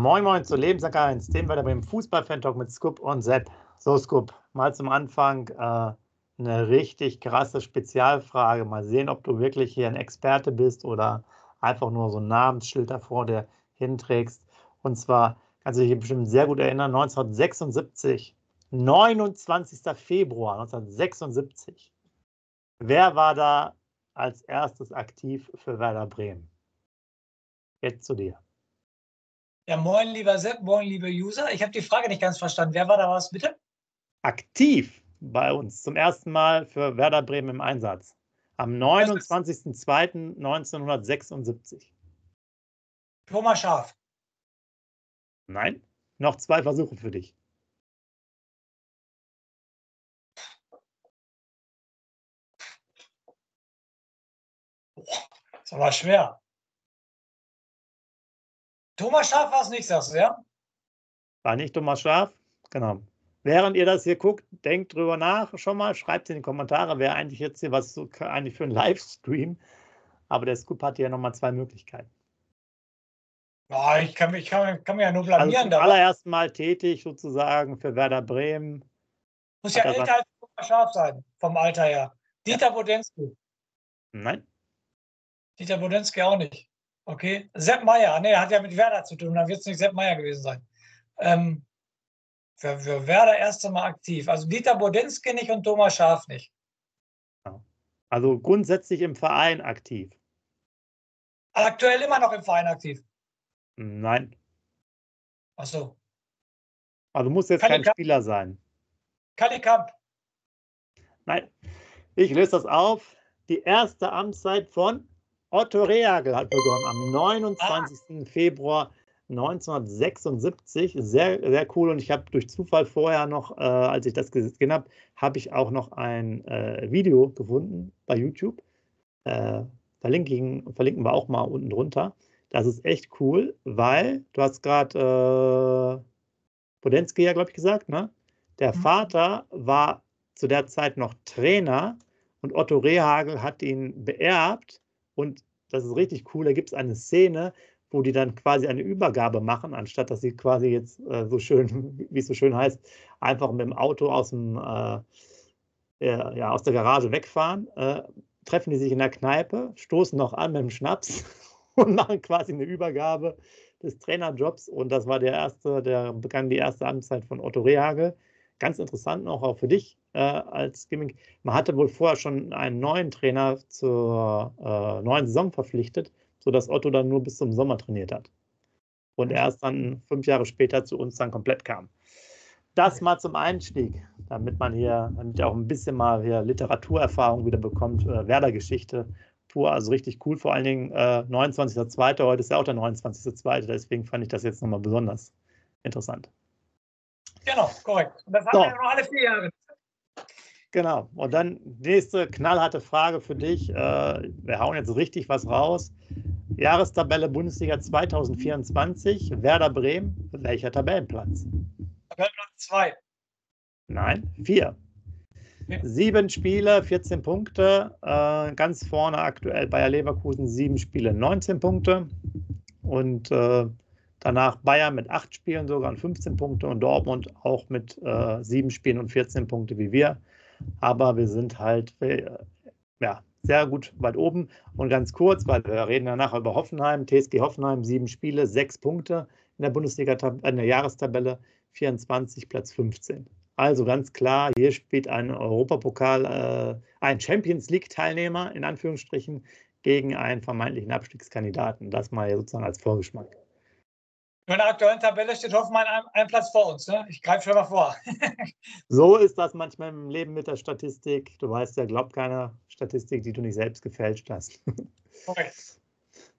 Moin Moin zu Lebenssack 1, dem wir beim Fußball-Fan-Talk mit Scoop und Sepp. So, Scoop, mal zum Anfang äh, eine richtig krasse Spezialfrage. Mal sehen, ob du wirklich hier ein Experte bist oder einfach nur so ein Namensschild davor, der hinträgst. Und zwar kannst du dich bestimmt sehr gut erinnern, 1976, 29. Februar 1976. Wer war da als erstes aktiv für Werder Bremen? Jetzt zu dir. Ja, moin, lieber Sepp, moin, liebe User. Ich habe die Frage nicht ganz verstanden. Wer war da was, bitte? Aktiv bei uns zum ersten Mal für Werder Bremen im Einsatz. Am 29.02.1976. Thomas Schaf. Nein, noch zwei Versuche für dich. Das aber schwer. Thomas Schaf war es nicht, sagst du, ja? War nicht Thomas Schaf? Genau. Während ihr das hier guckt, denkt drüber nach schon mal, schreibt in die Kommentare, wer eigentlich jetzt hier was so, eigentlich für ein Livestream. Aber der Scoop hat hier nochmal zwei Möglichkeiten. Oh, ich kann mich, kann, kann mich ja nur blamieren. Also zum allerersten Mal tätig sozusagen für Werder Bremen. Muss ja älter als Thomas Schaf sein, vom Alter her. Dieter ja. Bodensky. Nein. Dieter Bodensky auch nicht. Okay. Sepp Meier, nee, hat ja mit Werder zu tun, dann wird es nicht Sepp Meier gewesen sein. Ähm, für, für Werder erst einmal aktiv. Also Dieter Bodensky nicht und Thomas Schaf nicht. Also grundsätzlich im Verein aktiv. Aktuell immer noch im Verein aktiv. Nein. Ach so. Also muss jetzt Kali kein Kamp. Spieler sein. Kali Kamp. Nein. Ich löse das auf. Die erste Amtszeit von Otto Rehagel hat begonnen am 29. Ah. Februar 1976. Sehr, sehr cool. Und ich habe durch Zufall vorher noch, äh, als ich das gesehen habe, habe ich auch noch ein äh, Video gefunden bei YouTube. Äh, verlinken, verlinken wir auch mal unten drunter. Das ist echt cool, weil du hast gerade äh, Podensky ja, glaube ich, gesagt, ne? Der mhm. Vater war zu der Zeit noch Trainer und Otto Rehagel hat ihn beerbt und das ist richtig cool. Da gibt es eine Szene, wo die dann quasi eine Übergabe machen, anstatt dass sie quasi jetzt äh, so schön, wie es so schön heißt, einfach mit dem Auto aus dem äh, ja, aus der Garage wegfahren, äh, treffen die sich in der Kneipe, stoßen noch an mit dem Schnaps und machen quasi eine Übergabe des Trainerjobs. Und das war der erste, der begann die erste Amtszeit von Otto Rehagel. Ganz interessant noch auch für dich äh, als Gimmick. Man hatte wohl vorher schon einen neuen Trainer zur äh, neuen Saison verpflichtet, sodass Otto dann nur bis zum Sommer trainiert hat. Und erst dann fünf Jahre später zu uns dann komplett kam. Das mal zum Einstieg, damit man hier, damit ihr auch ein bisschen mal hier Literaturerfahrung wieder bekommt, äh, Werder-Geschichte pur, also richtig cool, vor allen Dingen äh, 29.02. Heute ist ja auch der 29.02. Deswegen fand ich das jetzt nochmal besonders interessant. Genau, korrekt. Und das haben so. wir noch alle vier Jahre. Genau. Und dann nächste knallharte Frage für dich. Äh, wir hauen jetzt richtig was raus. Jahrestabelle Bundesliga 2024. Werder Bremen. Welcher Tabellenplatz? Tabellenplatz 2. Nein, 4. Sieben Spiele, 14 Punkte. Äh, ganz vorne aktuell Bayer Leverkusen, sieben Spiele, 19 Punkte. Und äh, danach Bayern mit acht Spielen sogar und 15 Punkte und Dortmund auch mit äh, sieben Spielen und 14 Punkte wie wir aber wir sind halt äh, ja, sehr gut weit oben. Und ganz kurz, weil wir reden ja nachher über Hoffenheim, TSG Hoffenheim, sieben Spiele, sechs Punkte in der Bundesliga, in der Jahrestabelle, 24, Platz 15. Also ganz klar, hier spielt ein Europapokal, äh, ein Champions League-Teilnehmer in Anführungsstrichen gegen einen vermeintlichen Abstiegskandidaten. Das mal sozusagen als Vorgeschmack. In der aktuellen Tabelle steht Hoffenheim ein, ein Platz vor uns. Ne? Ich greife schon mal vor. so ist das manchmal im Leben mit der Statistik. Du weißt ja, glaubt keiner Statistik, die du nicht selbst gefälscht hast. Okay.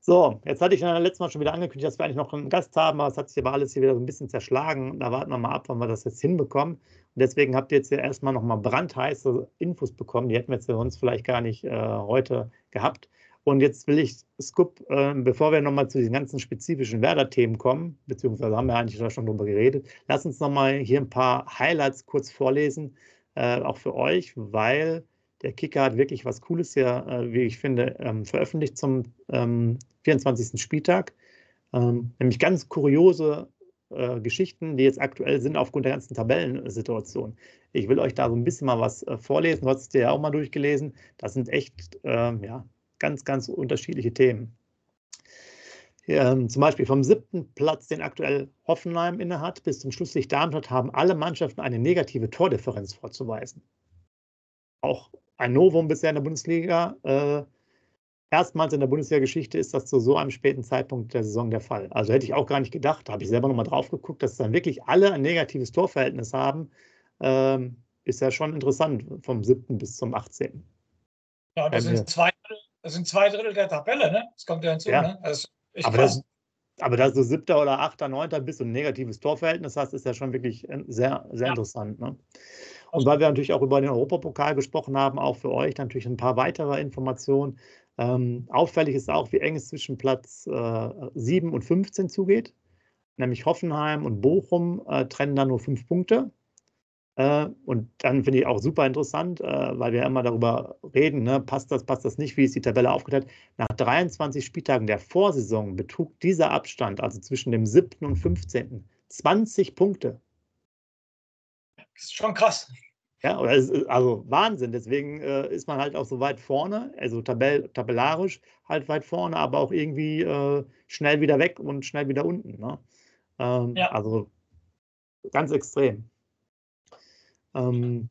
So, jetzt hatte ich ja letztes Mal schon wieder angekündigt, dass wir eigentlich noch einen Gast haben, aber es hat sich aber alles hier wieder so ein bisschen zerschlagen. Da warten wir mal ab, wann wir das jetzt hinbekommen. Und deswegen habt ihr jetzt hier erstmal nochmal brandheiße Infos bekommen. Die hätten wir jetzt sonst vielleicht gar nicht äh, heute gehabt. Und jetzt will ich, Scoop, äh, bevor wir nochmal zu diesen ganzen spezifischen Werder-Themen kommen, beziehungsweise haben wir eigentlich da schon drüber geredet, lass uns nochmal hier ein paar Highlights kurz vorlesen, äh, auch für euch, weil der Kicker hat wirklich was Cooles hier, äh, wie ich finde, ähm, veröffentlicht zum ähm, 24. Spieltag. Ähm, nämlich ganz kuriose äh, Geschichten, die jetzt aktuell sind aufgrund der ganzen Tabellensituation. Ich will euch da so ein bisschen mal was äh, vorlesen. Du hast es dir ja auch mal durchgelesen. Das sind echt äh, ja, ganz, ganz unterschiedliche Themen. Ähm, zum Beispiel vom siebten Platz, den aktuell Hoffenheim innehat, bis zum Schlusslicht Darmstadt haben alle Mannschaften eine negative Tordifferenz vorzuweisen. Auch ein Novum bisher in der Bundesliga. Äh, erstmals in der Bundesliga-Geschichte ist das zu so einem späten Zeitpunkt der Saison der Fall. Also hätte ich auch gar nicht gedacht, da habe ich selber nochmal drauf geguckt, dass dann wirklich alle ein negatives Torverhältnis haben. Ähm, ist ja schon interessant vom 7. bis zum 18. Ja, das, sind zwei, das sind zwei Drittel der Tabelle, ne? Das kommt ja hinzu, ja. ne? Das aber, das, aber dass du siebter oder achter, neunter bist und ein negatives Torverhältnis hast, ist ja schon wirklich äh, sehr, sehr ja. interessant. Ne? Und weil wir natürlich auch über den Europapokal gesprochen haben, auch für euch natürlich ein paar weitere Informationen. Ähm, auffällig ist auch, wie eng es zwischen Platz äh, 7 und 15 zugeht. Nämlich Hoffenheim und Bochum äh, trennen da nur fünf Punkte. Äh, und dann finde ich auch super interessant, äh, weil wir immer darüber reden, ne, passt das, passt das nicht, wie ist die Tabelle aufgeteilt. Nach 23 Spieltagen der Vorsaison betrug dieser Abstand, also zwischen dem 7. und 15., 20 Punkte. Das ist schon krass. Ja, also Wahnsinn. Deswegen äh, ist man halt auch so weit vorne, also tabell, tabellarisch halt weit vorne, aber auch irgendwie äh, schnell wieder weg und schnell wieder unten. Ne? Ähm, ja. Also ganz extrem. Ähm,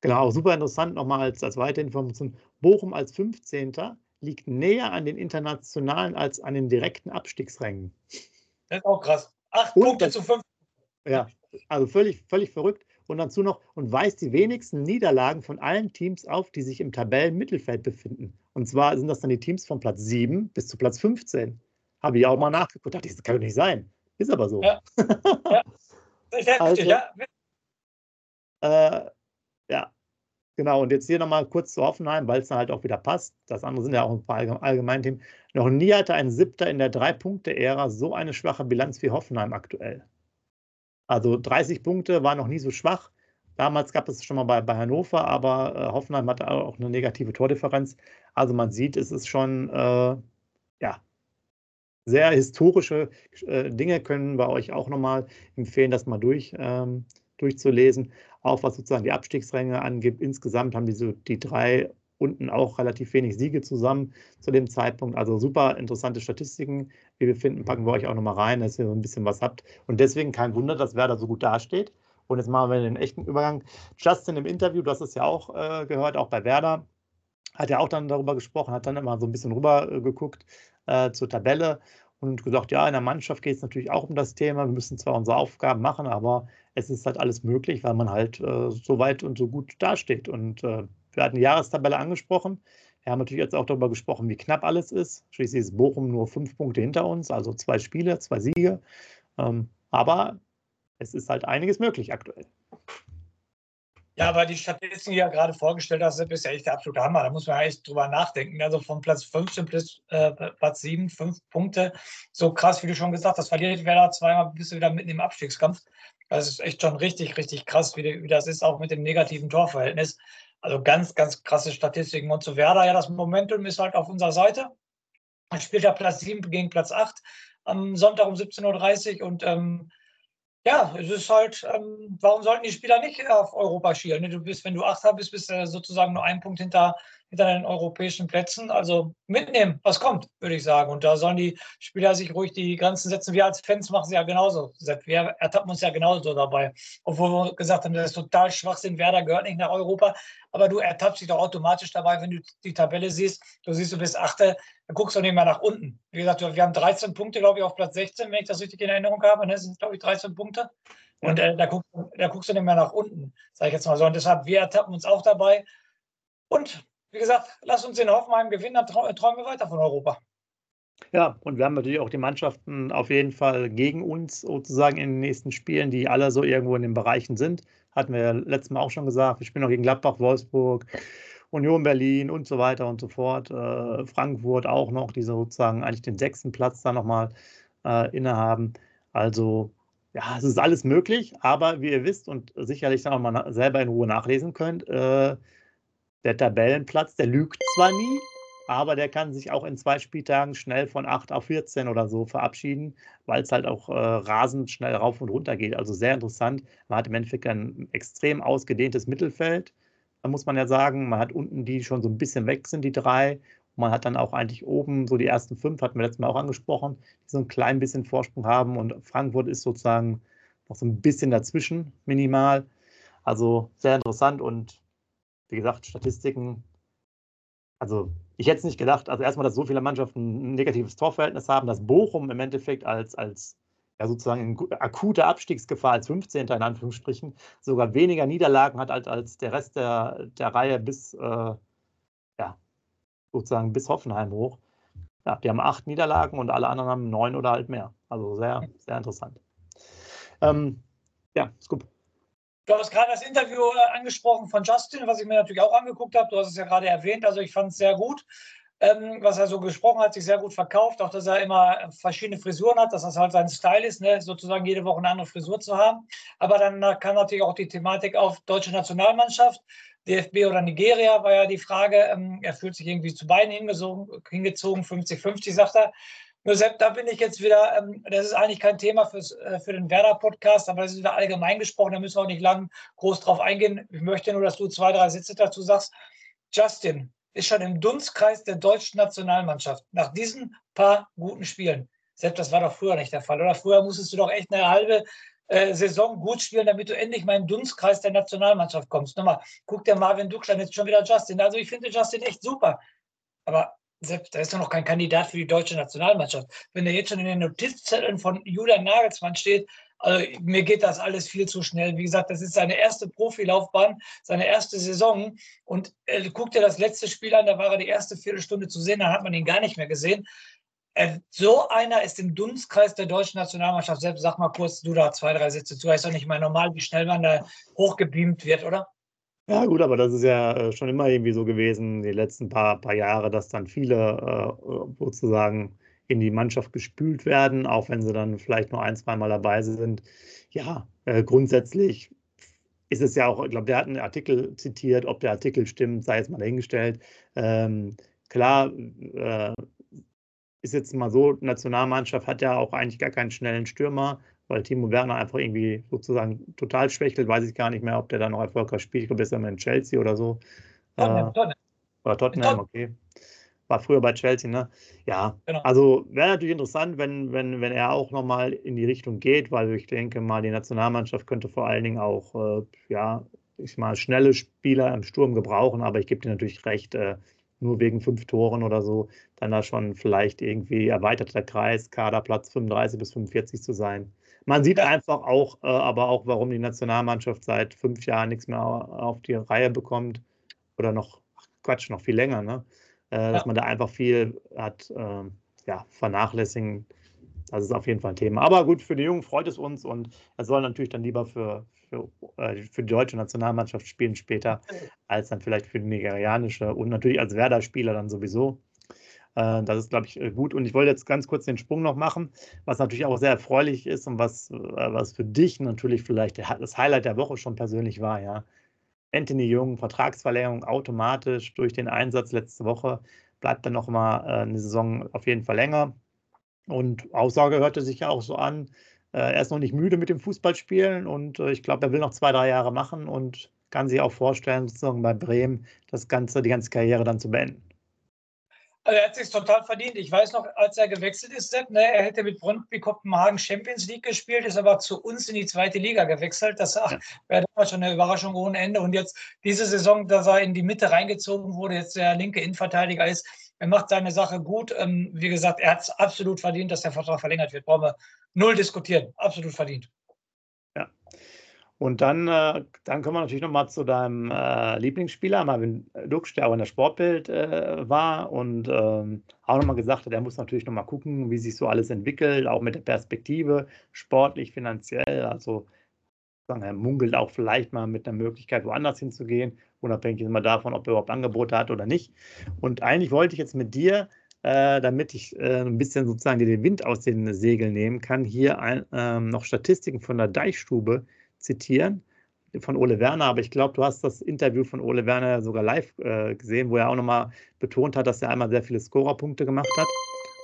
genau, super interessant nochmal als, als weitere Information. Bochum als 15. liegt näher an den internationalen als an den direkten Abstiegsrängen. Das ist auch krass. Acht und Punkte das, zu fünf. Ja, also völlig, völlig verrückt. Und dazu noch und weist die wenigsten Niederlagen von allen Teams auf, die sich im Tabellenmittelfeld befinden. Und zwar sind das dann die Teams von Platz 7 bis zu Platz 15. Habe ich auch mal nachgeguckt. Dachte, das kann doch nicht sein. Ist aber so. Ja. ja. Also, ja. Äh, ja, genau. Und jetzt hier nochmal kurz zu Hoffenheim, weil es dann halt auch wieder passt. Das andere sind ja auch ein paar Allgemeinthemen. Noch nie hatte ein Siebter in der Drei-Punkte-Ära so eine schwache Bilanz wie Hoffenheim aktuell. Also 30 Punkte war noch nie so schwach. Damals gab es schon mal bei, bei Hannover, aber äh, Hoffenheim hatte auch eine negative Tordifferenz. Also man sieht, es ist schon äh, ja, sehr historische äh, Dinge können wir euch auch nochmal empfehlen, das mal durch, ähm, durchzulesen. Auch was sozusagen die Abstiegsränge angibt. Insgesamt haben diese, die drei unten auch relativ wenig Siege zusammen zu dem Zeitpunkt. Also super interessante Statistiken. Wie wir finden, packen wir euch auch nochmal rein, dass ihr so ein bisschen was habt. Und deswegen kein Wunder, dass Werder so gut dasteht. Und jetzt machen wir den echten Übergang. Justin im Interview, du hast es ja auch äh, gehört, auch bei Werder, hat ja auch dann darüber gesprochen, hat dann immer so ein bisschen rüber äh, geguckt äh, zur Tabelle und gesagt, ja, in der Mannschaft geht es natürlich auch um das Thema. Wir müssen zwar unsere Aufgaben machen, aber es ist halt alles möglich, weil man halt äh, so weit und so gut dasteht. Und äh, wir hatten die Jahrestabelle angesprochen. Wir haben natürlich jetzt auch darüber gesprochen, wie knapp alles ist. Schließlich ist Bochum nur fünf Punkte hinter uns, also zwei Spiele, zwei Siege. Ähm, aber es ist halt einiges möglich aktuell. Ja, aber die Statistiken, die ja gerade vorgestellt hast, sind ja echt der absolute Hammer. Da muss man echt drüber nachdenken. Also von Platz 15 bis äh, Platz 7, fünf Punkte. So krass, wie du schon gesagt hast, verliert Werder zweimal, bist du wieder mitten im Abstiegskampf. Das ist echt schon richtig, richtig krass, wie, wie das ist, auch mit dem negativen Torverhältnis. Also ganz, ganz krasse Statistiken. Und zu Werder, ja, das Momentum ist halt auf unserer Seite. Man spielt ja Platz 7 gegen Platz 8 am Sonntag um 17.30 Uhr und ähm, ja, es ist halt, ähm, warum sollten die Spieler nicht auf Europa schielen? Ne? Du bist, wenn du Achter bist, bist du sozusagen nur einen Punkt hinter, hinter den europäischen Plätzen. Also mitnehmen, was kommt, würde ich sagen. Und da sollen die Spieler sich ruhig die Grenzen setzen. Wir als Fans machen sie ja genauso. Wir ertappen uns ja genauso dabei. Obwohl wir gesagt haben, das ist total Schwachsinn. Werder gehört nicht nach Europa. Aber du ertappst dich doch automatisch dabei, wenn du die Tabelle siehst. Du siehst, du bist Achter, dann guckst du nicht mehr nach unten. Wie gesagt, wir haben 13 Punkte, glaube ich, auf Platz 16, wenn ich das richtig in Erinnerung habe. Das sind, glaube ich, 13 Punkte. Und äh, da, guckst, da guckst du nicht mehr nach unten, sage ich jetzt mal so. Und deshalb, wir ertappen uns auch dabei. Und wie gesagt, lass uns in Hoffenheim gewinnen, dann träumen wir weiter von Europa. Ja, und wir haben natürlich auch die Mannschaften auf jeden Fall gegen uns sozusagen in den nächsten Spielen, die alle so irgendwo in den Bereichen sind. Hatten wir ja letztes Mal auch schon gesagt. Wir spielen noch gegen Gladbach, Wolfsburg, Union Berlin und so weiter und so fort. Äh, Frankfurt auch noch, die sozusagen eigentlich den sechsten Platz da nochmal äh, innehaben. Also ja, es ist alles möglich, aber wie ihr wisst und sicherlich dann auch mal selber in Ruhe nachlesen könnt, äh, der Tabellenplatz, der lügt zwar nie, aber der kann sich auch in zwei Spieltagen schnell von 8 auf 14 oder so verabschieden, weil es halt auch äh, rasend schnell rauf und runter geht. Also sehr interessant. Man hat im Endeffekt ein extrem ausgedehntes Mittelfeld, da muss man ja sagen. Man hat unten die schon so ein bisschen weg sind, die drei. Man hat dann auch eigentlich oben so die ersten fünf, hatten wir letztes Mal auch angesprochen, die so ein klein bisschen Vorsprung haben. Und Frankfurt ist sozusagen noch so ein bisschen dazwischen, minimal. Also sehr interessant und wie gesagt, Statistiken. Also ich hätte es nicht gedacht. Also erstmal, dass so viele Mannschaften ein negatives Torverhältnis haben, dass Bochum im Endeffekt als, als ja sozusagen in akuter Abstiegsgefahr als 15. in Anführungsstrichen sogar weniger Niederlagen hat als, als der Rest der, der Reihe bis äh, ja, sozusagen bis Hoffenheim hoch. Ja, die haben acht Niederlagen und alle anderen haben neun oder halt mehr. Also sehr, sehr interessant. Ähm, ja, Scoop. Du hast gerade das Interview äh, angesprochen von Justin, was ich mir natürlich auch angeguckt habe. Du hast es ja gerade erwähnt. Also ich fand es sehr gut, ähm, was er so gesprochen hat, sich sehr gut verkauft. Auch, dass er immer verschiedene Frisuren hat, dass das halt sein Style ist, ne? sozusagen jede Woche eine andere Frisur zu haben. Aber dann äh, kam natürlich auch die Thematik auf deutsche Nationalmannschaft. DFB oder Nigeria war ja die Frage. Ähm, er fühlt sich irgendwie zu beiden hingezogen, 50-50, sagt er. Nur Sepp, da bin ich jetzt wieder, ähm, das ist eigentlich kein Thema fürs, äh, für den Werder-Podcast, aber das ist wieder allgemein gesprochen, da müssen wir auch nicht lang groß drauf eingehen. Ich möchte nur, dass du zwei, drei Sätze dazu sagst. Justin ist schon im Dunstkreis der deutschen Nationalmannschaft nach diesen paar guten Spielen. Sepp, das war doch früher nicht der Fall, oder? Früher musstest du doch echt eine halbe äh, Saison gut spielen, damit du endlich mal im Dunstkreis der Nationalmannschaft kommst. Nochmal, guck dir Marvin Duckstein jetzt schon wieder Justin. Also ich finde Justin echt super. Aber selbst, da ist doch noch kein Kandidat für die deutsche Nationalmannschaft. Wenn er jetzt schon in den Notizzetteln von Julian Nagelsmann steht, also mir geht das alles viel zu schnell. Wie gesagt, das ist seine erste Profilaufbahn, seine erste Saison. Und äh, guck dir das letzte Spiel an, da war er die erste Viertelstunde zu sehen, da hat man ihn gar nicht mehr gesehen. Äh, so einer ist im Dunstkreis der deutschen Nationalmannschaft. Selbst sag mal kurz, du da zwei, drei Sätze zu. Ist doch nicht mal normal, wie schnell man da hochgebeamt wird, oder? Ja, gut, aber das ist ja äh, schon immer irgendwie so gewesen, die letzten paar, paar Jahre, dass dann viele äh, sozusagen in die Mannschaft gespült werden, auch wenn sie dann vielleicht nur ein, zweimal dabei sind. Ja, äh, grundsätzlich ist es ja auch, ich glaube, der hat einen Artikel zitiert, ob der Artikel stimmt, sei jetzt mal dahingestellt. Ähm, klar, äh, ist jetzt mal so, Nationalmannschaft hat ja auch eigentlich gar keinen schnellen Stürmer, weil Timo Werner einfach irgendwie sozusagen total schwächelt. Weiß ich gar nicht mehr, ob der da noch erfolgreich spielt. Ich glaube, ist er in Chelsea oder so. Tottenham, äh, Tottenham. Oder Tottenham, okay. War früher bei Chelsea, ne? Ja, genau. also wäre natürlich interessant, wenn, wenn, wenn er auch nochmal in die Richtung geht, weil ich denke mal, die Nationalmannschaft könnte vor allen Dingen auch, äh, ja, ich mal schnelle Spieler im Sturm gebrauchen, aber ich gebe dir natürlich recht, äh, nur wegen fünf Toren oder so, dann da schon vielleicht irgendwie erweiterter Kreis, Kaderplatz 35 bis 45 zu sein. Man sieht einfach auch, äh, aber auch, warum die Nationalmannschaft seit fünf Jahren nichts mehr auf die Reihe bekommt. Oder noch, Quatsch, noch viel länger, ne? Äh, dass man da einfach viel hat, äh, ja, vernachlässigen. Das ist auf jeden Fall ein Thema. Aber gut, für die Jungen freut es uns und er soll natürlich dann lieber für, für, äh, für die deutsche Nationalmannschaft spielen später, als dann vielleicht für die nigerianische und natürlich als Werder-Spieler dann sowieso. Äh, das ist, glaube ich, äh, gut. Und ich wollte jetzt ganz kurz den Sprung noch machen, was natürlich auch sehr erfreulich ist und was, was für dich natürlich vielleicht das Highlight der Woche schon persönlich war, ja. Anthony Jung, Vertragsverlängerung automatisch durch den Einsatz letzte Woche, bleibt dann noch mal eine Saison auf jeden Fall länger. Und Aussage hörte sich ja auch so an, er ist noch nicht müde mit dem Fußballspielen und ich glaube, er will noch zwei, drei Jahre machen und kann sich auch vorstellen, sozusagen bei Bremen das Ganze, die ganze Karriere dann zu beenden. Also er hat sich total verdient. Ich weiß noch, als er gewechselt ist, Sepp, ne, er hätte mit Brøndby Kopenhagen Champions League gespielt, ist aber zu uns in die zweite Liga gewechselt. Das ja. wäre damals schon eine Überraschung ohne Ende. Und jetzt diese Saison, dass er in die Mitte reingezogen wurde, jetzt der linke Innenverteidiger ist, er macht seine Sache gut. Ähm, wie gesagt, er hat es absolut verdient, dass der Vertrag verlängert wird. Brauchen wir null diskutieren. Absolut verdient. Und dann, äh, dann kommen wir natürlich nochmal zu deinem äh, Lieblingsspieler, Marvin Dux, der auch in der Sportbild äh, war und ähm, auch nochmal gesagt hat, er muss natürlich nochmal gucken, wie sich so alles entwickelt, auch mit der Perspektive, sportlich, finanziell. Also sagen, er munkelt auch vielleicht mal mit einer Möglichkeit, woanders hinzugehen, unabhängig immer davon, ob er überhaupt Angebote hat oder nicht. Und eigentlich wollte ich jetzt mit dir äh, damit ich äh, ein bisschen sozusagen den Wind aus den Segeln nehmen kann, hier ein, ähm, noch Statistiken von der Deichstube zitieren. von Ole Werner, aber ich glaube, du hast das Interview von Ole Werner sogar live äh, gesehen, wo er auch nochmal betont hat, dass er einmal sehr viele Scorerpunkte gemacht hat.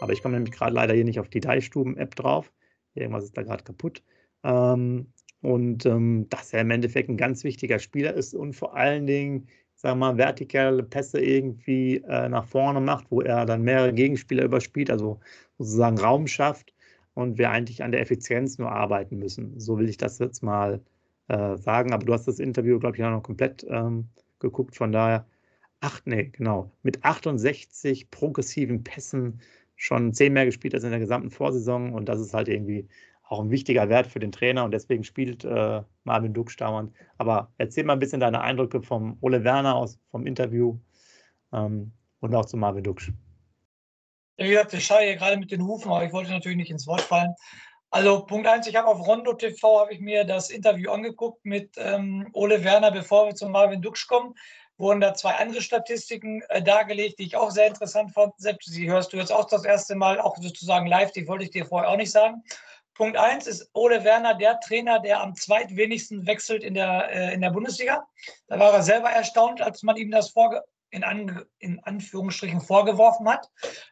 Aber ich komme nämlich gerade leider hier nicht auf die Deichstuben-App drauf. Irgendwas ist da gerade kaputt. Ähm, und ähm, dass er im Endeffekt ein ganz wichtiger Spieler ist und vor allen Dingen, sagen wir mal, vertikale Pässe irgendwie äh, nach vorne macht, wo er dann mehrere Gegenspieler überspielt, also sozusagen Raum schafft und wir eigentlich an der Effizienz nur arbeiten müssen. So will ich das jetzt mal äh, sagen. Aber du hast das Interview, glaube ich, auch noch komplett ähm, geguckt. Von daher, ach nee, genau, mit 68 progressiven Pässen schon zehn mehr gespielt als in der gesamten Vorsaison. Und das ist halt irgendwie auch ein wichtiger Wert für den Trainer. Und deswegen spielt äh, Marvin Dux dauernd. Aber erzähl mal ein bisschen deine Eindrücke vom Ole Werner aus vom Interview ähm, und auch zu Marvin Dux. Wie gesagt, ich schaue hier gerade mit den Hufen, aber ich wollte natürlich nicht ins Wort fallen. Also Punkt eins, ich habe auf Rondo TV habe ich mir das Interview angeguckt mit ähm, Ole Werner, bevor wir zu Marvin Dux kommen. Wurden da zwei andere Statistiken äh, dargelegt, die ich auch sehr interessant fand. Selbst die hörst du jetzt auch das erste Mal, auch sozusagen live, die wollte ich dir vorher auch nicht sagen. Punkt eins ist Ole Werner der Trainer, der am zweitwenigsten wechselt in der, äh, in der Bundesliga. Da war er selber erstaunt, als man ihm das vorge in, An in Anführungsstrichen vorgeworfen hat.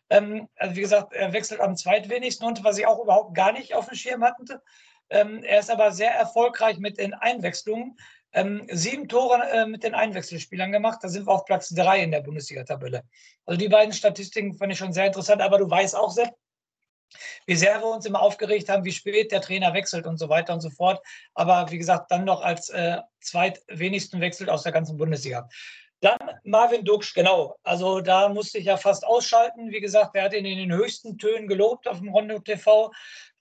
Ähm, also wie gesagt, er wechselt am zweitwenigsten und was ich auch überhaupt gar nicht auf dem Schirm hatte. Ähm, er ist aber sehr erfolgreich mit den Einwechslungen. Ähm, sieben Tore äh, mit den Einwechselspielern gemacht. Da sind wir auf Platz drei in der Bundesliga-Tabelle. Also die beiden Statistiken fand ich schon sehr interessant. Aber du weißt auch, Sepp, wie sehr wir uns immer aufgeregt haben, wie spät der Trainer wechselt und so weiter und so fort. Aber wie gesagt, dann noch als äh, zweitwenigsten wechselt aus der ganzen Bundesliga. Dann Marvin Duksch, genau. Also da musste ich ja fast ausschalten. Wie gesagt, er hat ihn in den höchsten Tönen gelobt auf dem Rondo TV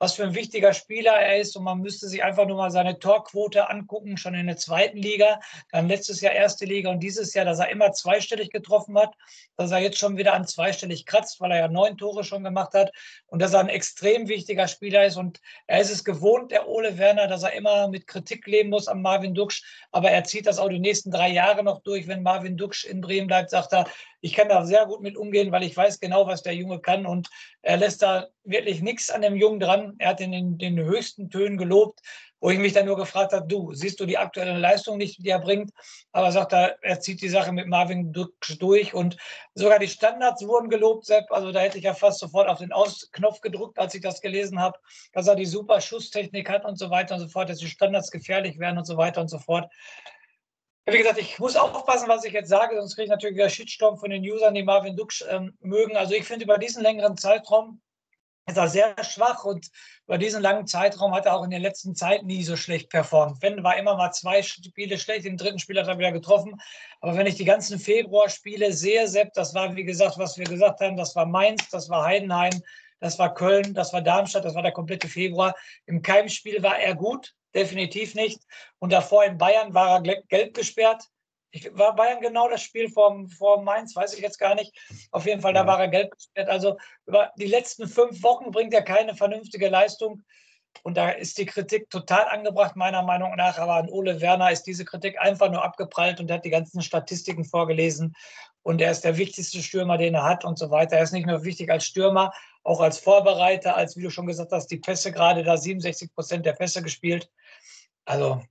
was für ein wichtiger Spieler er ist. Und man müsste sich einfach nur mal seine Torquote angucken, schon in der zweiten Liga, dann letztes Jahr erste Liga und dieses Jahr, dass er immer zweistellig getroffen hat, dass er jetzt schon wieder an zweistellig kratzt, weil er ja neun Tore schon gemacht hat und dass er ein extrem wichtiger Spieler ist. Und er ist es gewohnt, der Ole Werner, dass er immer mit Kritik leben muss am Marvin Duksch. Aber er zieht das auch die nächsten drei Jahre noch durch. Wenn Marvin Duksch in Bremen bleibt, sagt er, ich kann da sehr gut mit umgehen, weil ich weiß genau, was der Junge kann und er lässt da wirklich nichts an dem Jungen dran. Er hat ihn in den höchsten Tönen gelobt, wo ich mich dann nur gefragt habe, du, siehst du die aktuelle Leistung nicht, die er bringt? Aber sagt er, er zieht die Sache mit Marvin durch und sogar die Standards wurden gelobt, Sepp. Also da hätte ich ja fast sofort auf den Ausknopf gedrückt, als ich das gelesen habe, dass er die super Schusstechnik hat und so weiter und so fort, dass die Standards gefährlich werden und so weiter und so fort. Wie gesagt, ich muss aufpassen, was ich jetzt sage, sonst kriege ich natürlich wieder Shitstorm von den Usern, die Marvin Dux ähm, mögen. Also ich finde, über diesen längeren Zeitraum ist er sehr schwach und über diesen langen Zeitraum hat er auch in der letzten Zeit nie so schlecht performt. Wenn war immer mal zwei Spiele schlecht, im dritten Spiel hat er wieder getroffen. Aber wenn ich die ganzen Februarspiele sehe, Sepp, das war wie gesagt, was wir gesagt haben, das war Mainz, das war Heidenheim, das war Köln, das war Darmstadt, das war der komplette Februar. Im Keimspiel war er gut, definitiv nicht. Und davor in Bayern war er gelb gesperrt. Ich, war Bayern genau das Spiel vor, vor Mainz, weiß ich jetzt gar nicht. Auf jeden Fall, da war er gelb gesperrt. Also über die letzten fünf Wochen bringt er keine vernünftige Leistung. Und da ist die Kritik total angebracht, meiner Meinung nach. Aber an Ole Werner ist diese Kritik einfach nur abgeprallt und hat die ganzen Statistiken vorgelesen. Und er ist der wichtigste Stürmer, den er hat und so weiter. Er ist nicht nur wichtig als Stürmer, auch als Vorbereiter, als, wie du schon gesagt hast, die Pässe gerade da 67 Prozent der Pässe gespielt. Also,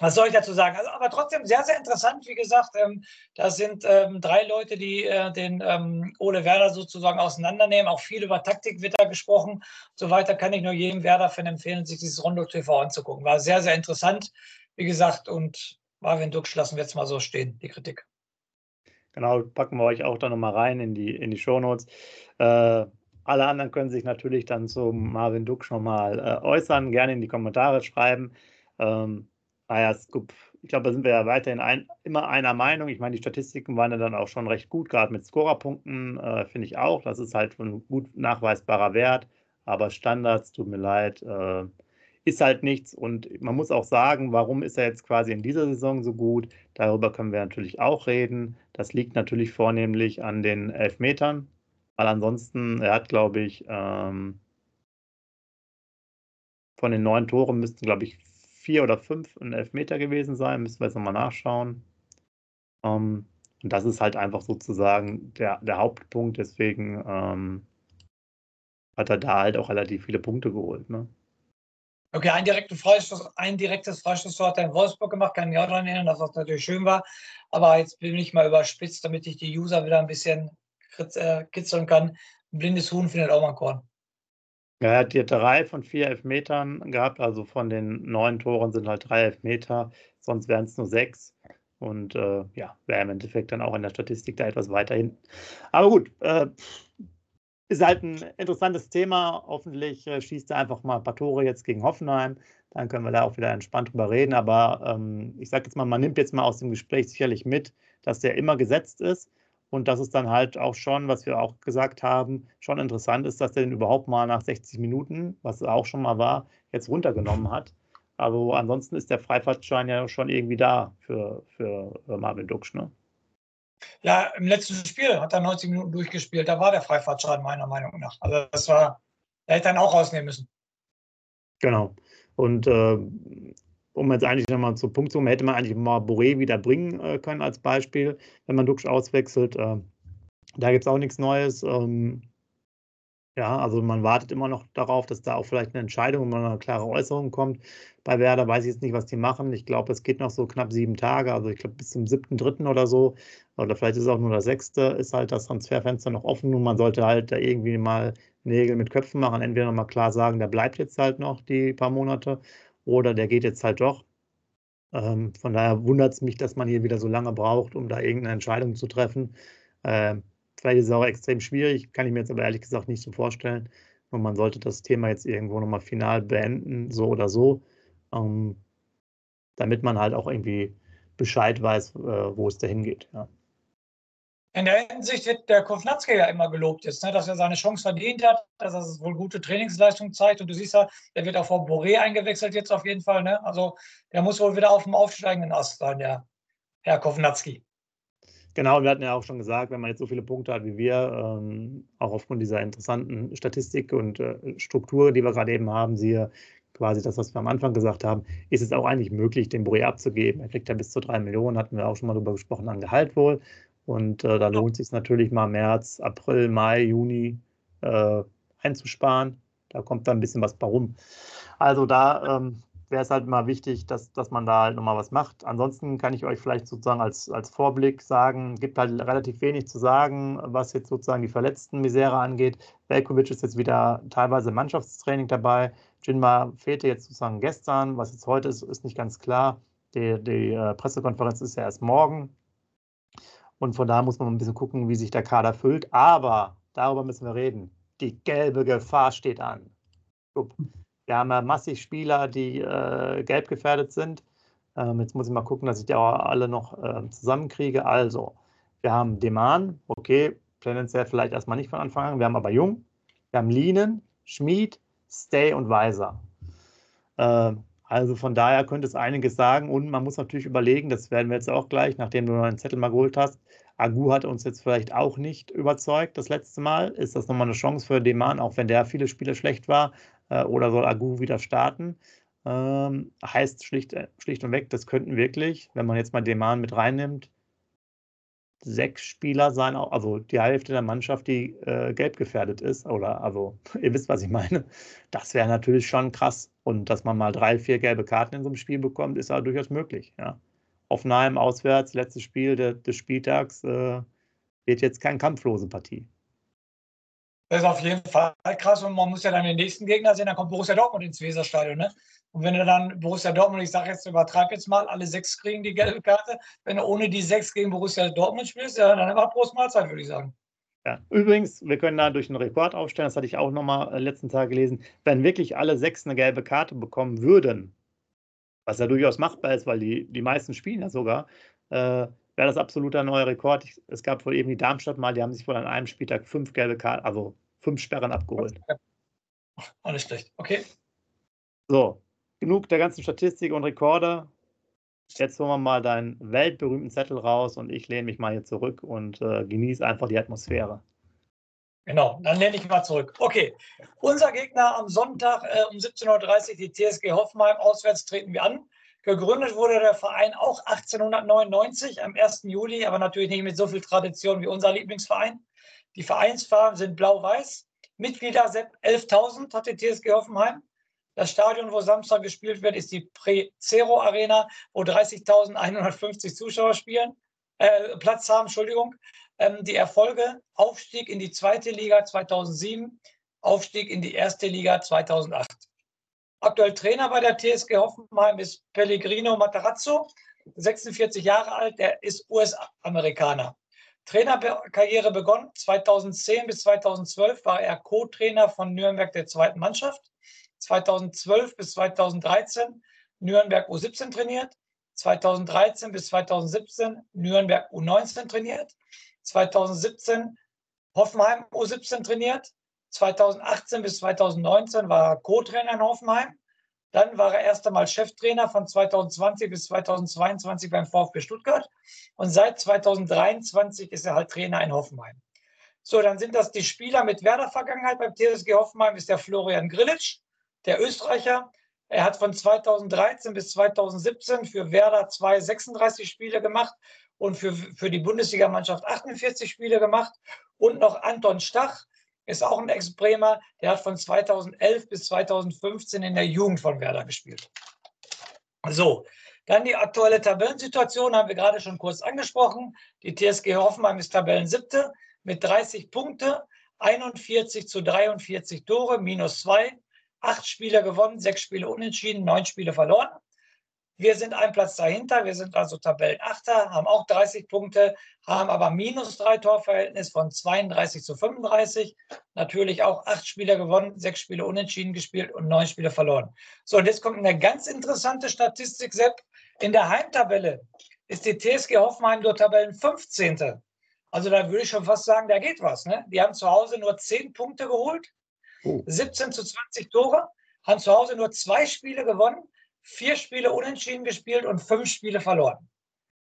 was soll ich dazu sagen? Also, aber trotzdem sehr, sehr interessant. Wie gesagt, ähm, da sind ähm, drei Leute, die äh, den ähm, Ole Werder sozusagen auseinandernehmen. Auch viel über Taktik wird da gesprochen. So weiter kann ich nur jedem Werder-Fan empfehlen, sich dieses Rondo TV anzugucken. War sehr, sehr interessant. Wie gesagt, und Marvin Dux lassen wir jetzt mal so stehen, die Kritik. Genau, packen wir euch auch da nochmal rein in die, in die Shownotes. Äh, alle anderen können sich natürlich dann zum Marvin Dux schon mal äh, äußern, gerne in die Kommentare schreiben. Ähm, naja, ich glaube, da sind wir ja weiterhin ein, immer einer Meinung. Ich meine, die Statistiken waren ja dann auch schon recht gut, gerade mit Scorerpunkten, äh, finde ich auch. Das ist halt ein gut nachweisbarer Wert. Aber Standards, tut mir leid, äh, ist halt nichts. Und man muss auch sagen, warum ist er jetzt quasi in dieser Saison so gut? Darüber können wir natürlich auch reden. Das liegt natürlich vornehmlich an den Elfmetern. Weil ansonsten, er hat, glaube ich, ähm, von den neun Toren müssten, glaube ich, vier oder fünf ein Elfmeter gewesen sein. Müssen wir jetzt nochmal nachschauen. Ähm, und das ist halt einfach sozusagen der, der Hauptpunkt. Deswegen ähm, hat er da halt auch relativ viele Punkte geholt. Ne? Okay, ein, Freistoß, ein direktes Freistoßtor hat er in Wolfsburg gemacht, kann ich auch daran erinnern, dass das natürlich schön war. Aber jetzt bin ich mal überspitzt, damit ich die User wieder ein bisschen äh, kitzeln kann. Ein blindes Huhn findet auch mal ein Korn. Er hat hier drei von vier Elfmetern gehabt, also von den neun Toren sind halt drei Elfmeter, sonst wären es nur sechs. Und äh, ja, wäre im Endeffekt dann auch in der Statistik da etwas weiter hinten. Aber gut, äh, ist halt ein interessantes Thema. Hoffentlich äh, schießt er einfach mal ein paar Tore jetzt gegen Hoffenheim. Dann können wir da auch wieder entspannt drüber reden. Aber ähm, ich sage jetzt mal, man nimmt jetzt mal aus dem Gespräch sicherlich mit, dass der immer gesetzt ist und dass es dann halt auch schon, was wir auch gesagt haben, schon interessant ist, dass er den überhaupt mal nach 60 Minuten, was auch schon mal war, jetzt runtergenommen hat. Aber ansonsten ist der Freifahrtschein ja schon irgendwie da für, für äh, Marvin Duksch, ne? Ja, im letzten Spiel hat er 90 Minuten durchgespielt. Da war der Freifahrtschein meiner Meinung nach. Also das war, er hätte dann auch rausnehmen müssen. Genau. Und äh, um jetzt eigentlich nochmal zum Punkt zu kommen, hätte man eigentlich mal Boré wieder bringen äh, können als Beispiel, wenn man Duxch auswechselt. Äh, da gibt es auch nichts Neues. Ähm, ja, also man wartet immer noch darauf, dass da auch vielleicht eine Entscheidung und eine klare Äußerung kommt. Bei Werder weiß ich jetzt nicht, was die machen. Ich glaube, es geht noch so knapp sieben Tage, also ich glaube bis zum siebten, dritten oder so. Oder vielleicht ist es auch nur das sechste, ist halt das Transferfenster noch offen und man sollte halt da irgendwie mal Nägel mit Köpfen machen. Entweder nochmal klar sagen, der bleibt jetzt halt noch die paar Monate oder der geht jetzt halt doch. Ähm, von daher wundert es mich, dass man hier wieder so lange braucht, um da irgendeine Entscheidung zu treffen. Ähm, vielleicht ist es auch extrem schwierig, kann ich mir jetzt aber ehrlich gesagt nicht so vorstellen. Und man sollte das Thema jetzt irgendwo nochmal final beenden, so oder so, ähm, damit man halt auch irgendwie Bescheid weiß, äh, wo es dahin geht. Ja. In der Hinsicht wird der Kovnatski ja immer gelobt jetzt, ne, dass er seine Chance verdient hat, dass er wohl gute Trainingsleistung zeigt. Und du siehst ja, der wird auch vor Boré eingewechselt jetzt auf jeden Fall. Ne? Also der muss wohl wieder auf dem aufsteigenden Ast sein, der Herr Kovnatski. Genau, wir hatten ja auch schon gesagt, wenn man jetzt so viele Punkte hat wie wir, ähm, auch aufgrund dieser interessanten Statistik und äh, Struktur, die wir gerade eben haben, siehe quasi das, was wir am Anfang gesagt haben, ist es auch eigentlich möglich, den Boré abzugeben. Er kriegt ja bis zu drei Millionen, hatten wir auch schon mal darüber gesprochen, an Gehalt wohl. Und äh, da lohnt es sich natürlich mal März, April, Mai, Juni äh, einzusparen. Da kommt dann ein bisschen was bei rum. Also da ähm, wäre es halt mal wichtig, dass, dass man da halt nochmal was macht. Ansonsten kann ich euch vielleicht sozusagen als, als Vorblick sagen, gibt halt relativ wenig zu sagen, was jetzt sozusagen die verletzten Misere angeht. Velkovic ist jetzt wieder teilweise im Mannschaftstraining dabei. Jinma fehlte jetzt sozusagen gestern. Was jetzt heute ist, ist nicht ganz klar. Die, die äh, Pressekonferenz ist ja erst morgen. Und von da muss man ein bisschen gucken, wie sich der Kader füllt. Aber darüber müssen wir reden. Die gelbe Gefahr steht an. Wir haben ja massig Spieler, die äh, gelb gefährdet sind. Ähm, jetzt muss ich mal gucken, dass ich die auch alle noch äh, zusammenkriege. Also, wir haben Deman, okay, tendenziell vielleicht erstmal nicht von Anfang an. Wir haben aber Jung, wir haben Lienen, Schmid, Stay und Weiser. Äh, also von daher könnte es einiges sagen und man muss natürlich überlegen, das werden wir jetzt auch gleich, nachdem du einen Zettel mal geholt hast. Agu hat uns jetzt vielleicht auch nicht überzeugt das letzte Mal. Ist das nochmal eine Chance für Deman, auch wenn der viele Spiele schlecht war? Äh, oder soll Agu wieder starten? Ähm, heißt schlicht, schlicht und weg, das könnten wirklich, wenn man jetzt mal Deman mit reinnimmt, sechs Spieler sein, also die Hälfte der Mannschaft, die äh, gelb gefährdet ist, oder also ihr wisst, was ich meine. Das wäre natürlich schon krass. Und dass man mal drei, vier gelbe Karten in so einem Spiel bekommt, ist ja durchaus möglich. Ja. Offenheim auswärts, letztes Spiel de, des Spieltags, äh, wird jetzt keine kampflose Partie. Das ist auf jeden Fall krass und man muss ja dann den nächsten Gegner sehen, dann kommt Borussia Dortmund ins Weserstadion. Ne? Und wenn du dann Borussia Dortmund, ich sage jetzt, übertreibe jetzt mal, alle sechs kriegen die gelbe Karte, wenn du ohne die sechs gegen Borussia Dortmund spielst, ja, dann einfach Prost Mahlzeit, würde ich sagen. Ja, übrigens, wir können da durch einen Rekord aufstellen, das hatte ich auch nochmal äh, letzten Tag gelesen, wenn wirklich alle sechs eine gelbe Karte bekommen würden, was ja durchaus machbar ist, weil die, die meisten spielen ja sogar, äh, wäre das absoluter neuer Rekord. Es gab wohl eben die Darmstadt mal, die haben sich wohl an einem Spieltag fünf gelbe Karten, also fünf Sperren abgeholt. Auch nicht schlecht. Okay. So, genug der ganzen Statistik und Rekorde. Jetzt holen wir mal deinen weltberühmten Zettel raus und ich lehne mich mal hier zurück und äh, genieße einfach die Atmosphäre. Genau, dann lehne ich mal zurück. Okay, unser Gegner am Sonntag äh, um 17.30 Uhr, die TSG Hoffenheim, auswärts treten wir an. Gegründet wurde der Verein auch 1899 am 1. Juli, aber natürlich nicht mit so viel Tradition wie unser Lieblingsverein. Die Vereinsfarben sind blau-weiß. Mitglieder 11.000 hat die TSG Hoffenheim. Das Stadion, wo Samstag gespielt wird, ist die Pre-Zero Arena, wo 30.150 Zuschauer spielen, äh, Platz haben, Entschuldigung. Ähm, die Erfolge, Aufstieg in die zweite Liga 2007, Aufstieg in die erste Liga 2008. Aktuell Trainer bei der TSG Hoffenheim ist Pellegrino Matarazzo, 46 Jahre alt, der ist US-Amerikaner. Trainerkarriere begonnen 2010 bis 2012 war er Co-Trainer von Nürnberg der zweiten Mannschaft. 2012 bis 2013 Nürnberg U17 trainiert. 2013 bis 2017 Nürnberg U19 trainiert. 2017 Hoffenheim U17 trainiert. 2018 bis 2019 war er Co-Trainer in Hoffenheim. Dann war er erst einmal Cheftrainer von 2020 bis 2022 beim VfB Stuttgart. Und seit 2023 ist er halt Trainer in Hoffenheim. So, dann sind das die Spieler mit Werder-Vergangenheit beim TSG Hoffenheim, ist der Florian Grillitsch, der Österreicher. Er hat von 2013 bis 2017 für Werder 236 Spiele gemacht und für, für die Bundesligamannschaft 48 Spiele gemacht. Und noch Anton Stach, ist auch ein Ex-Bremer. Der hat von 2011 bis 2015 in der Jugend von Werder gespielt. So, dann die aktuelle Tabellensituation haben wir gerade schon kurz angesprochen. Die TSG Hoffenheim ist Tabellensiebte mit 30 Punkte, 41 zu 43 Tore, minus zwei, acht Spiele gewonnen, sechs Spiele unentschieden, neun Spiele verloren. Wir sind einen Platz dahinter. Wir sind also Tabellenachter, haben auch 30 Punkte, haben aber minus drei Torverhältnis von 32 zu 35. Natürlich auch acht Spiele gewonnen, sechs Spiele unentschieden gespielt und neun Spiele verloren. So, und jetzt kommt eine ganz interessante Statistik, Sepp. In der Heimtabelle ist die TSG Hoffenheim nur Tabellen 15. Also da würde ich schon fast sagen, da geht was. Ne? Die haben zu Hause nur 10 Punkte geholt, 17 zu 20 Tore, haben zu Hause nur zwei Spiele gewonnen vier Spiele unentschieden gespielt und fünf Spiele verloren.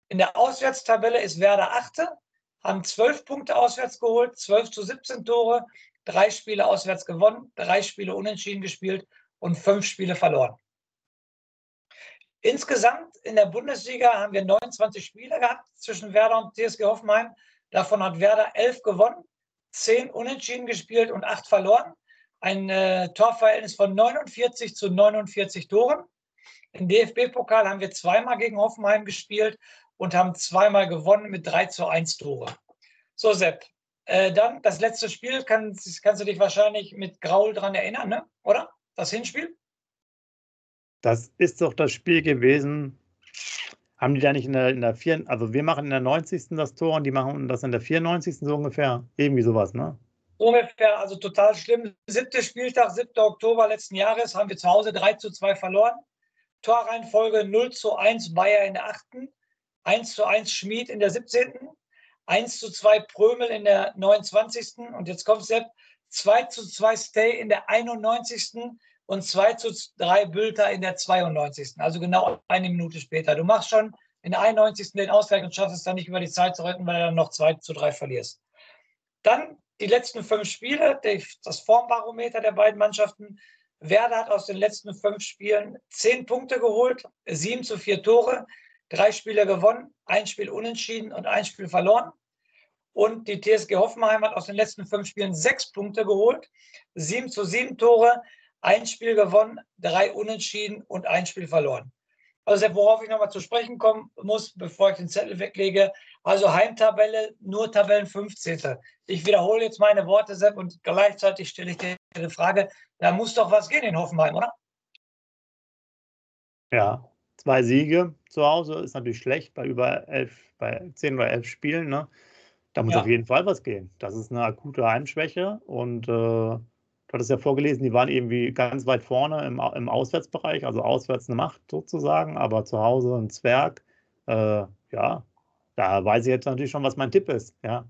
In der Auswärtstabelle ist Werder Achte, haben zwölf Punkte auswärts geholt, zwölf zu 17 Tore, drei Spiele auswärts gewonnen, drei Spiele unentschieden gespielt und fünf Spiele verloren. Insgesamt in der Bundesliga haben wir 29 Spiele gehabt zwischen Werder und TSG Hoffenheim. Davon hat Werder elf gewonnen, zehn unentschieden gespielt und acht verloren. Ein äh, Torverhältnis von 49 zu 49 Toren. Im DFB-Pokal haben wir zweimal gegen Hoffenheim gespielt und haben zweimal gewonnen mit 3 zu 1 Tore. So, Sepp, äh, dann das letzte Spiel, kann, kannst du dich wahrscheinlich mit Graul dran erinnern, ne? oder? Das Hinspiel? Das ist doch das Spiel gewesen. Haben die da nicht in der, in der vier, also wir machen in der 90. das Tor und die machen das in der 94. so ungefähr? Irgendwie sowas, ne? Ungefähr, also total schlimm. Siebter Spieltag, 7. Oktober letzten Jahres, haben wir zu Hause 3 zu 2 verloren. Torreihenfolge 0 zu 1 Bayer in der 8., 1 zu 1 Schmid in der 17., 1 zu 2 Prömel in der 29. und jetzt kommt Sepp, 2 zu 2 Stay in der 91. und 2 zu 3 Bülter in der 92. Also genau eine Minute später. Du machst schon in der 91. den Ausgleich und schaffst es dann nicht über die Zeit zu retten, weil du dann noch 2 zu 3 verlierst. Dann die letzten fünf Spiele, das Formbarometer der beiden Mannschaften. Werder hat aus den letzten fünf Spielen zehn Punkte geholt, sieben zu vier Tore, drei Spiele gewonnen, ein Spiel unentschieden und ein Spiel verloren. Und die TSG Hoffenheim hat aus den letzten fünf Spielen sechs Punkte geholt, sieben zu sieben Tore, ein Spiel gewonnen, drei unentschieden und ein Spiel verloren. Also worauf ich nochmal zu sprechen kommen muss, bevor ich den Zettel weglege, also Heimtabelle, nur Tabellen 15. Ich wiederhole jetzt meine Worte, Sepp, und gleichzeitig stelle ich dir die Frage, da muss doch was gehen in Hoffenheim, oder? Ja, zwei Siege zu Hause ist natürlich schlecht bei über elf, bei zehn oder elf Spielen. Ne? Da muss ja. auf jeden Fall was gehen. Das ist eine akute Heimschwäche und äh, du hattest ja vorgelesen, die waren irgendwie ganz weit vorne im, im Auswärtsbereich, also auswärts eine Macht sozusagen, aber zu Hause ein Zwerg. Äh, ja, da weiß ich jetzt natürlich schon, was mein Tipp ist. Ja,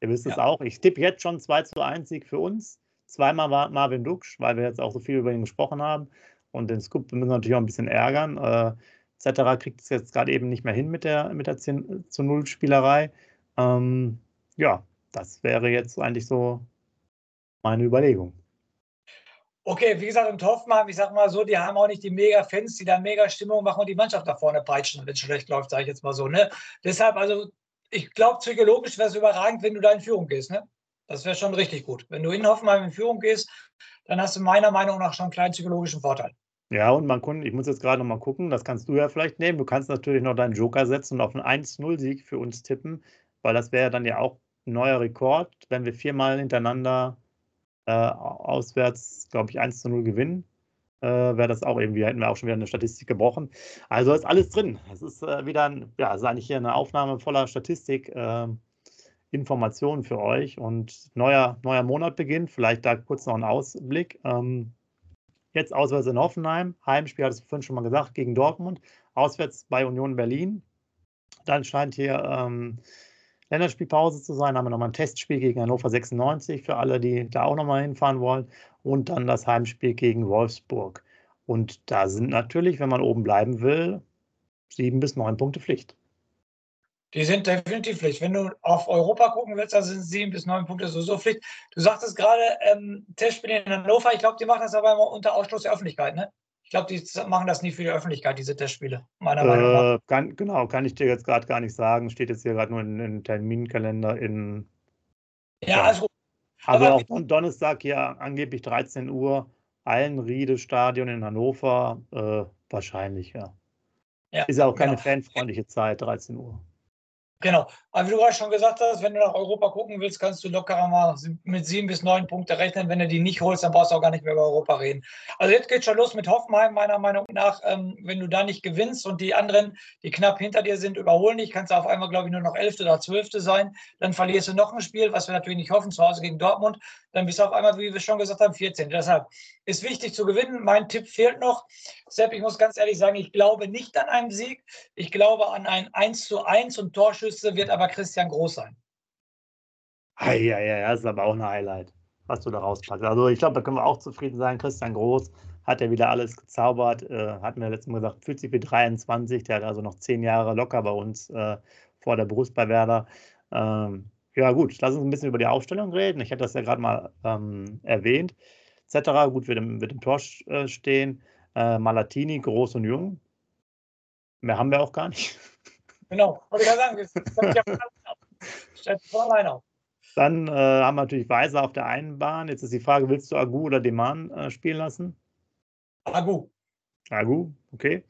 ihr wisst ja. es auch. Ich tippe jetzt schon 2 zu 1 Sieg für uns. Zweimal war Marvin Duksch, weil wir jetzt auch so viel über ihn gesprochen haben. Und den Scoop müssen wir natürlich auch ein bisschen ärgern. Äh, etc. kriegt es jetzt gerade eben nicht mehr hin mit der, mit der 10 zu 0 Spielerei. Ähm, ja, das wäre jetzt eigentlich so meine Überlegung. Okay, wie gesagt, und Hoffmann, ich sag mal so, die haben auch nicht die Mega-Fans, die da mega Stimmung machen und die Mannschaft da vorne peitschen, wenn es schlecht läuft, sage ich jetzt mal so. Ne? Deshalb, also, ich glaube, psychologisch wäre es überragend, wenn du da in Führung gehst. Ne? Das wäre schon richtig gut. Wenn du in Hoffenheim in Führung gehst, dann hast du meiner Meinung nach schon einen kleinen psychologischen Vorteil. Ja, und man kann, ich muss jetzt gerade noch mal gucken, das kannst du ja vielleicht nehmen. Du kannst natürlich noch deinen Joker setzen und auf einen 1-0-Sieg für uns tippen, weil das wäre dann ja auch ein neuer Rekord, wenn wir viermal hintereinander äh, auswärts, glaube ich, 1 0 gewinnen. Äh, wäre das auch irgendwie, hätten wir auch schon wieder eine Statistik gebrochen. Also ist alles drin. Es ist äh, wieder ein, ja, es ist eigentlich hier eine Aufnahme voller Statistik. Ähm, Informationen für euch und neuer, neuer Monat beginnt. Vielleicht da kurz noch ein Ausblick. Ähm, Jetzt auswärts in Hoffenheim. Heimspiel, hattest du vorhin schon mal gesagt, gegen Dortmund. Auswärts bei Union Berlin. Dann scheint hier ähm, Länderspielpause zu sein. Haben wir nochmal ein Testspiel gegen Hannover 96 für alle, die da auch nochmal hinfahren wollen. Und dann das Heimspiel gegen Wolfsburg. Und da sind natürlich, wenn man oben bleiben will, sieben bis neun Punkte Pflicht. Die sind definitiv Pflicht. Wenn du auf Europa gucken willst, dann sind sieben bis neun Punkte sowieso Pflicht. Du sagtest gerade, ähm, Testspiel in Hannover, ich glaube, die machen das aber immer unter Ausschluss der Öffentlichkeit, ne? Ich glaube, die machen das nicht für die Öffentlichkeit, diese Testspiele, meiner äh, Meinung nach. Kann, genau, kann ich dir jetzt gerade gar nicht sagen. Steht jetzt hier gerade nur in den Terminkalender in. Ja, also. Also auch Don Donnerstag hier angeblich 13 Uhr, Allenriede-Stadion in Hannover. Äh, wahrscheinlich, ja. ja. Ist ja auch keine genau. fanfreundliche Zeit, 13 Uhr. Genau. Aber wie du gerade schon gesagt hast, wenn du nach Europa gucken willst, kannst du lockerer mal mit sieben bis neun Punkte rechnen. Wenn du die nicht holst, dann brauchst du auch gar nicht mehr über Europa reden. Also jetzt geht schon los mit Hoffenheim, meiner Meinung nach. Ähm, wenn du da nicht gewinnst und die anderen, die knapp hinter dir sind, überholen dich, kannst du auf einmal, glaube ich, nur noch Elfte oder Zwölfte sein. Dann verlierst du noch ein Spiel, was wir natürlich nicht hoffen, zu Hause gegen Dortmund. Dann bist du auf einmal, wie wir schon gesagt haben, 14. Deshalb ist wichtig zu gewinnen. Mein Tipp fehlt noch. Sepp, ich muss ganz ehrlich sagen, ich glaube nicht an einen Sieg. Ich glaube an ein 1 zu 1 und Torschüsse wird aber Christian Groß sein. Ja, ja, ja, das ist aber auch ein Highlight, was du da rauspackst. Also ich glaube, da können wir auch zufrieden sein. Christian Groß hat ja wieder alles gezaubert. Äh, hatten wir letztes Mal gesagt, fühlt sich wie 23. Der hat also noch zehn Jahre locker bei uns äh, vor der Brust bei Werder. Ähm, ja, gut, lass uns ein bisschen über die Aufstellung reden. Ich hatte das ja gerade mal ähm, erwähnt etc. Gut, wird im, wird im Tor äh, stehen. Äh, Malatini, groß und jung. Mehr haben wir auch gar nicht. Genau, wollte ich gerade sagen, stellt vor allein auf. Dann äh, haben wir natürlich Weiser auf der einen Bahn. Jetzt ist die Frage, willst du Agu oder Deman äh, spielen lassen? Agu. Agu, okay.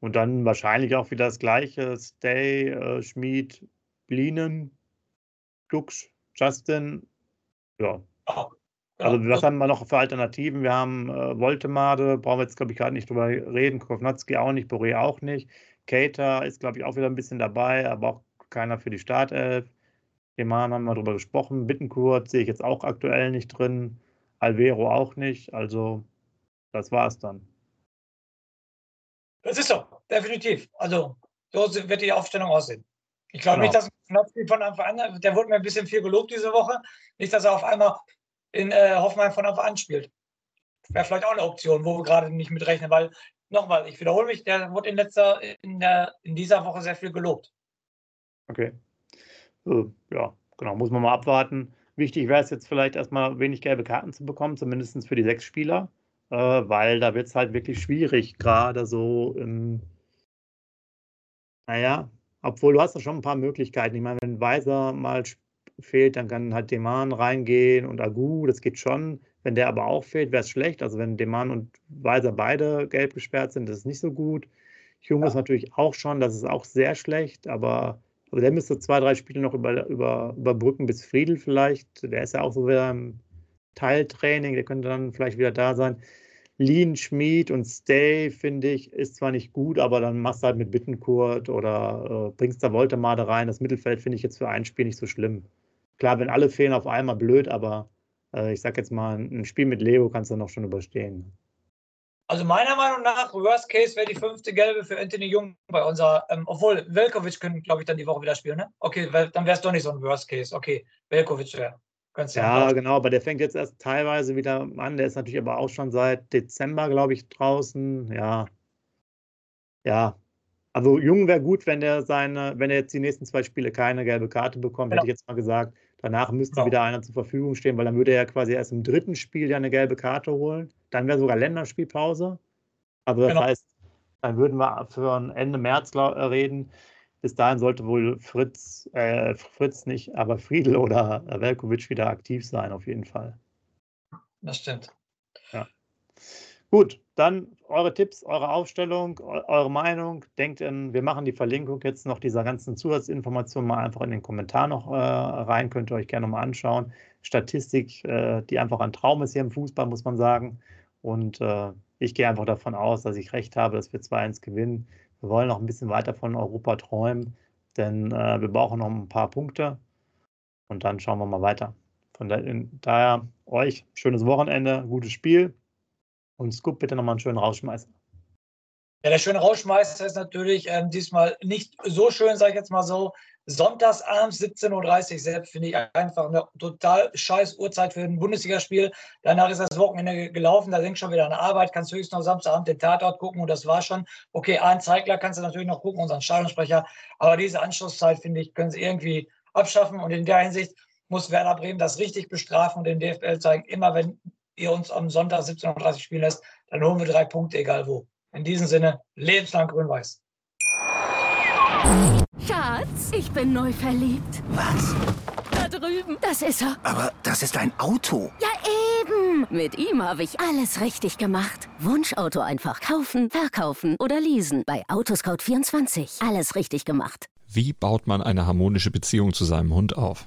Und dann wahrscheinlich auch wieder das gleiche. Stay, äh, Schmid, Blienen, Dux, Justin. Ja. Oh. Also was haben wir noch für Alternativen? Wir haben äh, Voltemade, brauchen wir jetzt, glaube ich, gerade nicht drüber reden. Kovnatski auch nicht, Boré auch nicht. Cater ist, glaube ich, auch wieder ein bisschen dabei, aber auch keiner für die Startelf. Eman haben wir drüber gesprochen. Bittenkurt sehe ich jetzt auch aktuell nicht drin. Alvero auch nicht. Also, das war es dann. Das ist so, definitiv. Also, so wird die Aufstellung aussehen. Ich glaube genau. nicht, dass Knatzki von Anfang an, der wurde mir ein bisschen viel gelobt diese Woche. Nicht, dass er auf einmal in äh, Hoffenheim von Anfang an spielt. Wäre vielleicht auch eine Option, wo wir gerade nicht mit rechnen, weil, nochmal, ich wiederhole mich, der wurde in, letzter, in, der, in dieser Woche sehr viel gelobt. Okay. Ja, genau, muss man mal abwarten. Wichtig wäre es jetzt vielleicht erstmal wenig gelbe Karten zu bekommen, zumindest für die sechs Spieler, äh, weil da wird es halt wirklich schwierig, gerade so im, naja, obwohl du hast da schon ein paar Möglichkeiten. Ich meine, wenn Weiser mal fehlt, dann kann halt Deman reingehen und Agu, das geht schon. Wenn der aber auch fehlt, wäre es schlecht. Also wenn Deman und Weiser beide gelb gesperrt sind, das ist nicht so gut. Jung ja. ist natürlich auch schon, das ist auch sehr schlecht, aber also der müsste zwei, drei Spiele noch über, über, überbrücken bis Friedel vielleicht. Der ist ja auch so wieder im Teiltraining, der könnte dann vielleicht wieder da sein. Lean, Schmied und Stay, finde ich, ist zwar nicht gut, aber dann machst du halt mit Bittenkurt oder äh, bringst da Voltemade rein. Das Mittelfeld finde ich jetzt für ein Spiel nicht so schlimm. Klar, wenn alle fehlen auf einmal, blöd, aber äh, ich sag jetzt mal, ein Spiel mit Leo kannst du noch schon überstehen. Also meiner Meinung nach, Worst Case wäre die fünfte Gelbe für Anthony Jung bei unserer, ähm, obwohl Velkovic können, glaube ich, dann die Woche wieder spielen, ne? Okay, dann wäre es doch nicht so ein Worst Case. Okay, Velkovic wäre. Ja, ja genau, aber der fängt jetzt erst teilweise wieder an. Der ist natürlich aber auch schon seit Dezember, glaube ich, draußen. Ja. Ja, also Jung wäre gut, wenn der seine, wenn er jetzt die nächsten zwei Spiele keine gelbe Karte bekommt, ja. hätte ich jetzt mal gesagt. Danach müsste ja. wieder einer zur Verfügung stehen, weil dann würde er ja quasi erst im dritten Spiel ja eine gelbe Karte holen. Dann wäre sogar Länderspielpause. Also das genau. heißt, dann würden wir für Ende März äh, reden. Bis dahin sollte wohl Fritz, äh, Fritz nicht, aber Friedel oder Velkovic wieder aktiv sein, auf jeden Fall. Das stimmt. Gut, dann eure Tipps, eure Aufstellung, eure Meinung. Denkt in, wir machen die Verlinkung jetzt noch dieser ganzen Zusatzinformationen mal einfach in den Kommentar noch äh, rein. Könnt ihr euch gerne mal anschauen. Statistik, äh, die einfach ein Traum ist hier im Fußball, muss man sagen. Und äh, ich gehe einfach davon aus, dass ich recht habe, dass wir 2-1 gewinnen. Wir wollen noch ein bisschen weiter von Europa träumen, denn äh, wir brauchen noch ein paar Punkte. Und dann schauen wir mal weiter. Von daher euch schönes Wochenende, gutes Spiel und Scoop bitte nochmal einen schönen Rausschmeißer. Ja, der schöne Rausschmeißer ist natürlich ähm, diesmal nicht so schön, sage ich jetzt mal so. Sonntagsabends 17.30 Uhr selbst finde ich einfach eine total scheiß Uhrzeit für ein Bundesligaspiel. Danach ist das Wochenende gelaufen, da denkst du schon wieder an Arbeit, kannst höchstens noch Samstagabend den Tatort gucken und das war schon. Okay, einen Zeigler kannst du natürlich noch gucken, unseren Stadionsprecher, aber diese Anschlusszeit, finde ich, können sie irgendwie abschaffen und in der Hinsicht muss Werder Bremen das richtig bestrafen und den DFL zeigen, immer wenn ihr uns am Sonntag 17.30 Uhr spielen lässt, dann holen wir drei Punkte, egal wo. In diesem Sinne, lebenslang grün-weiß. Schatz, ich bin neu verliebt. Was? Da drüben. Das ist er. Aber das ist ein Auto. Ja, eben. Mit ihm habe ich alles richtig gemacht. Wunschauto einfach kaufen, verkaufen oder leasen. Bei Autoscout24. Alles richtig gemacht. Wie baut man eine harmonische Beziehung zu seinem Hund auf?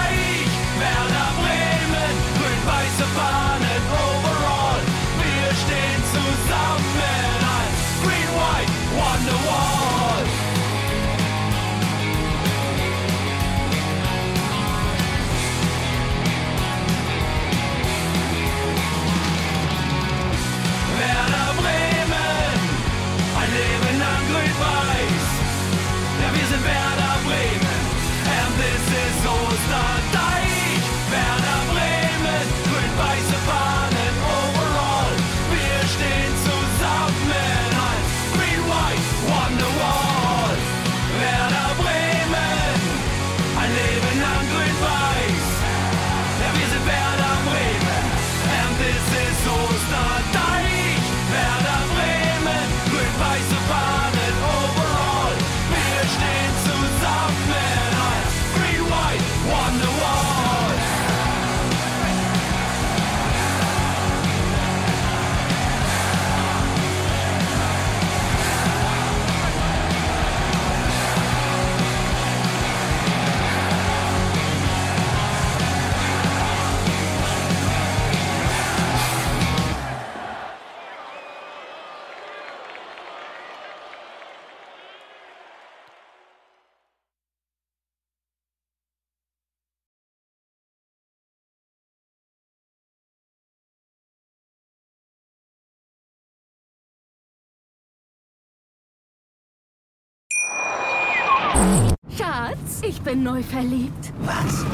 Ich bin neu verliebt. Was?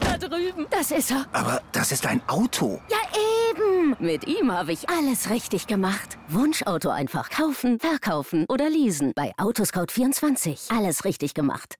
Da drüben. Das ist er. Aber das ist ein Auto. Ja, eben. Mit ihm habe ich alles richtig gemacht. Wunschauto einfach kaufen, verkaufen oder leasen. Bei Autoscout24. Alles richtig gemacht.